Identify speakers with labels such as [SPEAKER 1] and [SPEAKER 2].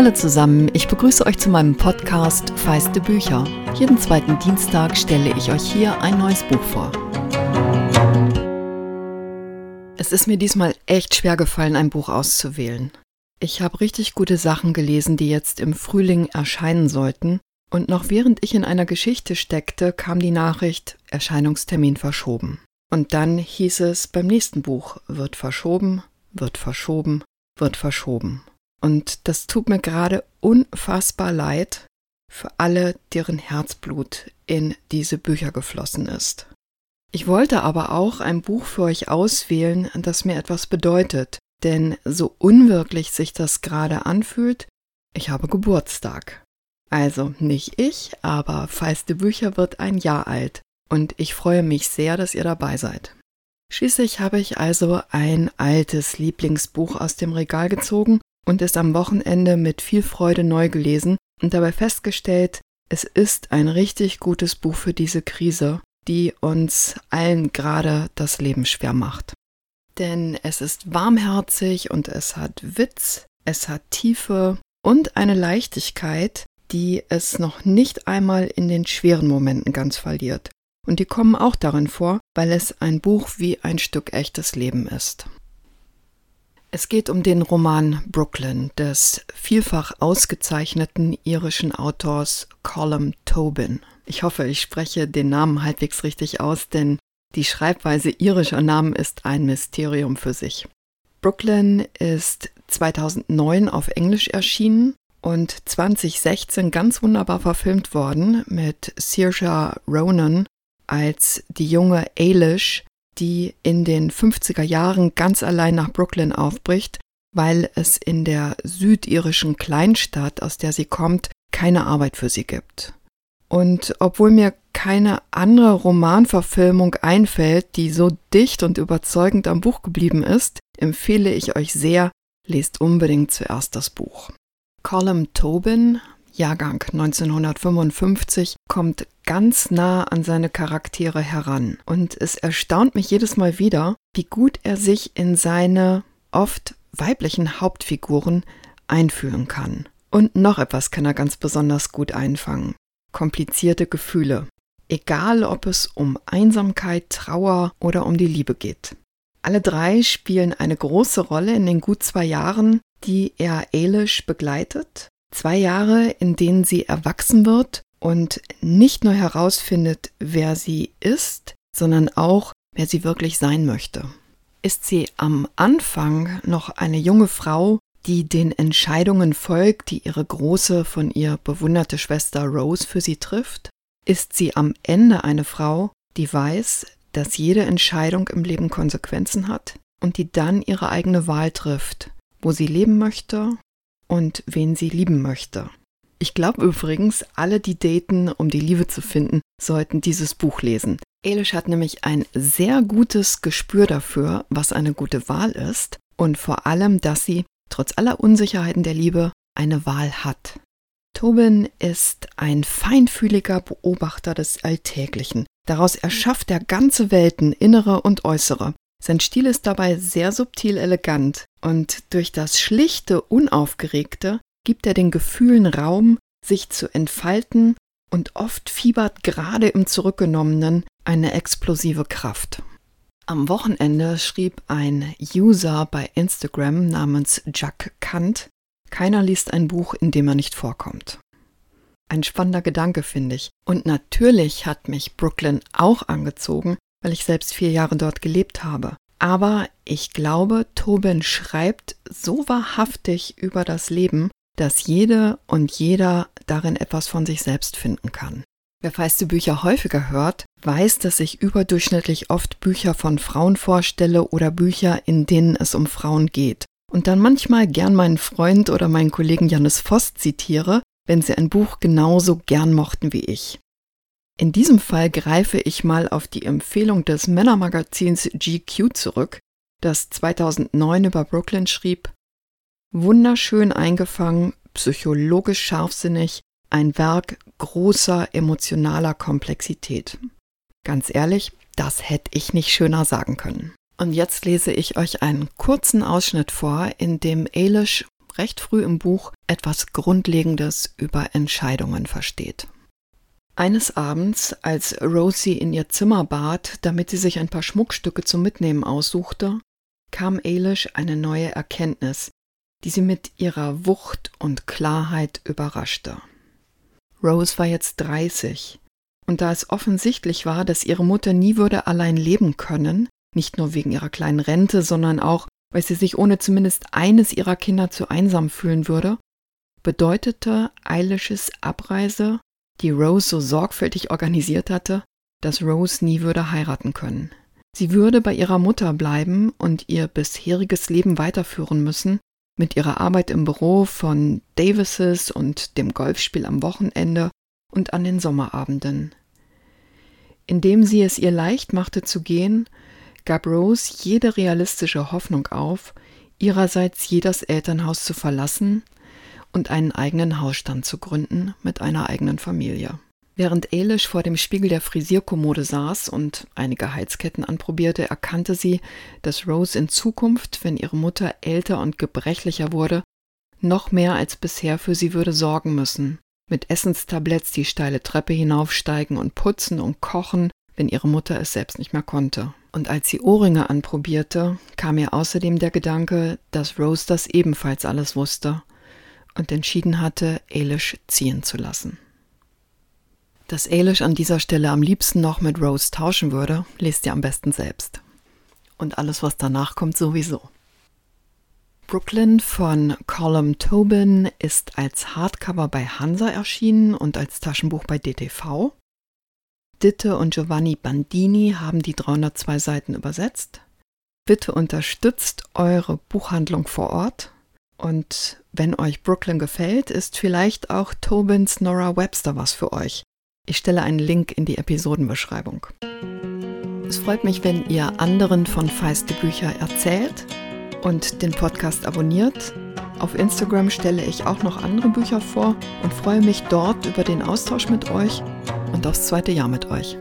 [SPEAKER 1] Hallo zusammen, ich begrüße euch zu meinem Podcast Feiste Bücher. Jeden zweiten Dienstag stelle ich euch hier ein neues Buch vor. Es ist mir diesmal echt schwer gefallen, ein Buch auszuwählen. Ich habe richtig gute Sachen gelesen, die jetzt im Frühling erscheinen sollten, und noch während ich in einer Geschichte steckte, kam die Nachricht Erscheinungstermin verschoben. Und dann hieß es beim nächsten Buch wird verschoben, wird verschoben, wird verschoben. Und das tut mir gerade unfassbar leid für alle, deren Herzblut in diese Bücher geflossen ist. Ich wollte aber auch ein Buch für euch auswählen, das mir etwas bedeutet, denn so unwirklich sich das gerade anfühlt, ich habe Geburtstag. Also nicht ich, aber Feiste Bücher wird ein Jahr alt und ich freue mich sehr, dass ihr dabei seid. Schließlich habe ich also ein altes Lieblingsbuch aus dem Regal gezogen und es am Wochenende mit viel Freude neu gelesen und dabei festgestellt, es ist ein richtig gutes Buch für diese Krise, die uns allen gerade das Leben schwer macht. Denn es ist warmherzig und es hat Witz, es hat Tiefe und eine Leichtigkeit, die es noch nicht einmal in den schweren Momenten ganz verliert. Und die kommen auch darin vor, weil es ein Buch wie ein Stück echtes Leben ist. Es geht um den Roman Brooklyn des vielfach ausgezeichneten irischen Autors Colum Tobin. Ich hoffe, ich spreche den Namen halbwegs richtig aus, denn die Schreibweise irischer Namen ist ein Mysterium für sich. Brooklyn ist 2009 auf Englisch erschienen und 2016 ganz wunderbar verfilmt worden mit Saoirse Ronan als die junge Ailish, die in den 50er Jahren ganz allein nach Brooklyn aufbricht, weil es in der südirischen Kleinstadt, aus der sie kommt, keine Arbeit für sie gibt. Und obwohl mir keine andere Romanverfilmung einfällt, die so dicht und überzeugend am Buch geblieben ist, empfehle ich euch sehr, lest unbedingt zuerst das Buch. Colum Tobin, Jahrgang 1955, kommt ganz nah an seine Charaktere heran. Und es erstaunt mich jedes Mal wieder, wie gut er sich in seine oft weiblichen Hauptfiguren einfühlen kann. Und noch etwas kann er ganz besonders gut einfangen. Komplizierte Gefühle. Egal ob es um Einsamkeit, Trauer oder um die Liebe geht. Alle drei spielen eine große Rolle in den gut zwei Jahren, die er Elish begleitet. Zwei Jahre, in denen sie erwachsen wird und nicht nur herausfindet, wer sie ist, sondern auch, wer sie wirklich sein möchte. Ist sie am Anfang noch eine junge Frau, die den Entscheidungen folgt, die ihre große, von ihr bewunderte Schwester Rose für sie trifft? Ist sie am Ende eine Frau, die weiß, dass jede Entscheidung im Leben Konsequenzen hat und die dann ihre eigene Wahl trifft, wo sie leben möchte und wen sie lieben möchte? Ich glaube übrigens, alle, die daten, um die Liebe zu finden, sollten dieses Buch lesen. Elish hat nämlich ein sehr gutes Gespür dafür, was eine gute Wahl ist und vor allem, dass sie, trotz aller Unsicherheiten der Liebe, eine Wahl hat. Tobin ist ein feinfühliger Beobachter des Alltäglichen. Daraus erschafft er ganze Welten, innere und äußere. Sein Stil ist dabei sehr subtil elegant und durch das schlichte, unaufgeregte gibt er den Gefühlen Raum, sich zu entfalten und oft fiebert gerade im Zurückgenommenen eine explosive Kraft. Am Wochenende schrieb ein User bei Instagram namens Jack Kant, keiner liest ein Buch, in dem er nicht vorkommt. Ein spannender Gedanke, finde ich. Und natürlich hat mich Brooklyn auch angezogen, weil ich selbst vier Jahre dort gelebt habe. Aber ich glaube, Tobin schreibt so wahrhaftig über das Leben, dass jede und jeder darin etwas von sich selbst finden kann. Wer feiste Bücher häufiger hört, weiß, dass ich überdurchschnittlich oft Bücher von Frauen vorstelle oder Bücher, in denen es um Frauen geht. Und dann manchmal gern meinen Freund oder meinen Kollegen Jannis Voss zitiere, wenn sie ein Buch genauso gern mochten wie ich. In diesem Fall greife ich mal auf die Empfehlung des Männermagazins GQ zurück, das 2009 über Brooklyn schrieb, Wunderschön eingefangen, psychologisch scharfsinnig, ein Werk großer emotionaler Komplexität. Ganz ehrlich, das hätte ich nicht schöner sagen können. Und jetzt lese ich euch einen kurzen Ausschnitt vor, in dem Eilish recht früh im Buch etwas Grundlegendes über Entscheidungen versteht. Eines Abends, als Rosie in ihr Zimmer bat, damit sie sich ein paar Schmuckstücke zum Mitnehmen aussuchte, kam Eilish eine neue Erkenntnis, die sie mit ihrer Wucht und Klarheit überraschte. Rose war jetzt 30, und da es offensichtlich war, dass ihre Mutter nie würde allein leben können, nicht nur wegen ihrer kleinen Rente, sondern auch, weil sie sich ohne zumindest eines ihrer Kinder zu einsam fühlen würde, bedeutete Eilishes Abreise, die Rose so sorgfältig organisiert hatte, dass Rose nie würde heiraten können. Sie würde bei ihrer Mutter bleiben und ihr bisheriges Leben weiterführen müssen, mit ihrer Arbeit im Büro von Davises und dem Golfspiel am Wochenende und an den Sommerabenden. Indem sie es ihr leicht machte zu gehen, gab Rose jede realistische Hoffnung auf, ihrerseits jedes Elternhaus zu verlassen und einen eigenen Hausstand zu gründen mit einer eigenen Familie. Während Eilish vor dem Spiegel der Frisierkommode saß und einige Heizketten anprobierte, erkannte sie, dass Rose in Zukunft, wenn ihre Mutter älter und gebrechlicher wurde, noch mehr als bisher für sie würde sorgen müssen. Mit Essenstabletts die steile Treppe hinaufsteigen und putzen und kochen, wenn ihre Mutter es selbst nicht mehr konnte. Und als sie Ohrringe anprobierte, kam ihr außerdem der Gedanke, dass Rose das ebenfalls alles wusste und entschieden hatte, Eilish ziehen zu lassen. Dass Eilish an dieser Stelle am liebsten noch mit Rose tauschen würde, lest ihr am besten selbst. Und alles, was danach kommt, sowieso. Brooklyn von Colum Tobin ist als Hardcover bei Hansa erschienen und als Taschenbuch bei DTV. Ditte und Giovanni Bandini haben die 302 Seiten übersetzt. Bitte unterstützt eure Buchhandlung vor Ort. Und wenn euch Brooklyn gefällt, ist vielleicht auch Tobins Nora Webster was für euch. Ich stelle einen Link in die Episodenbeschreibung. Es freut mich, wenn ihr anderen von Feiste Bücher erzählt und den Podcast abonniert. Auf Instagram stelle ich auch noch andere Bücher vor und freue mich dort über den Austausch mit euch und aufs zweite Jahr mit euch.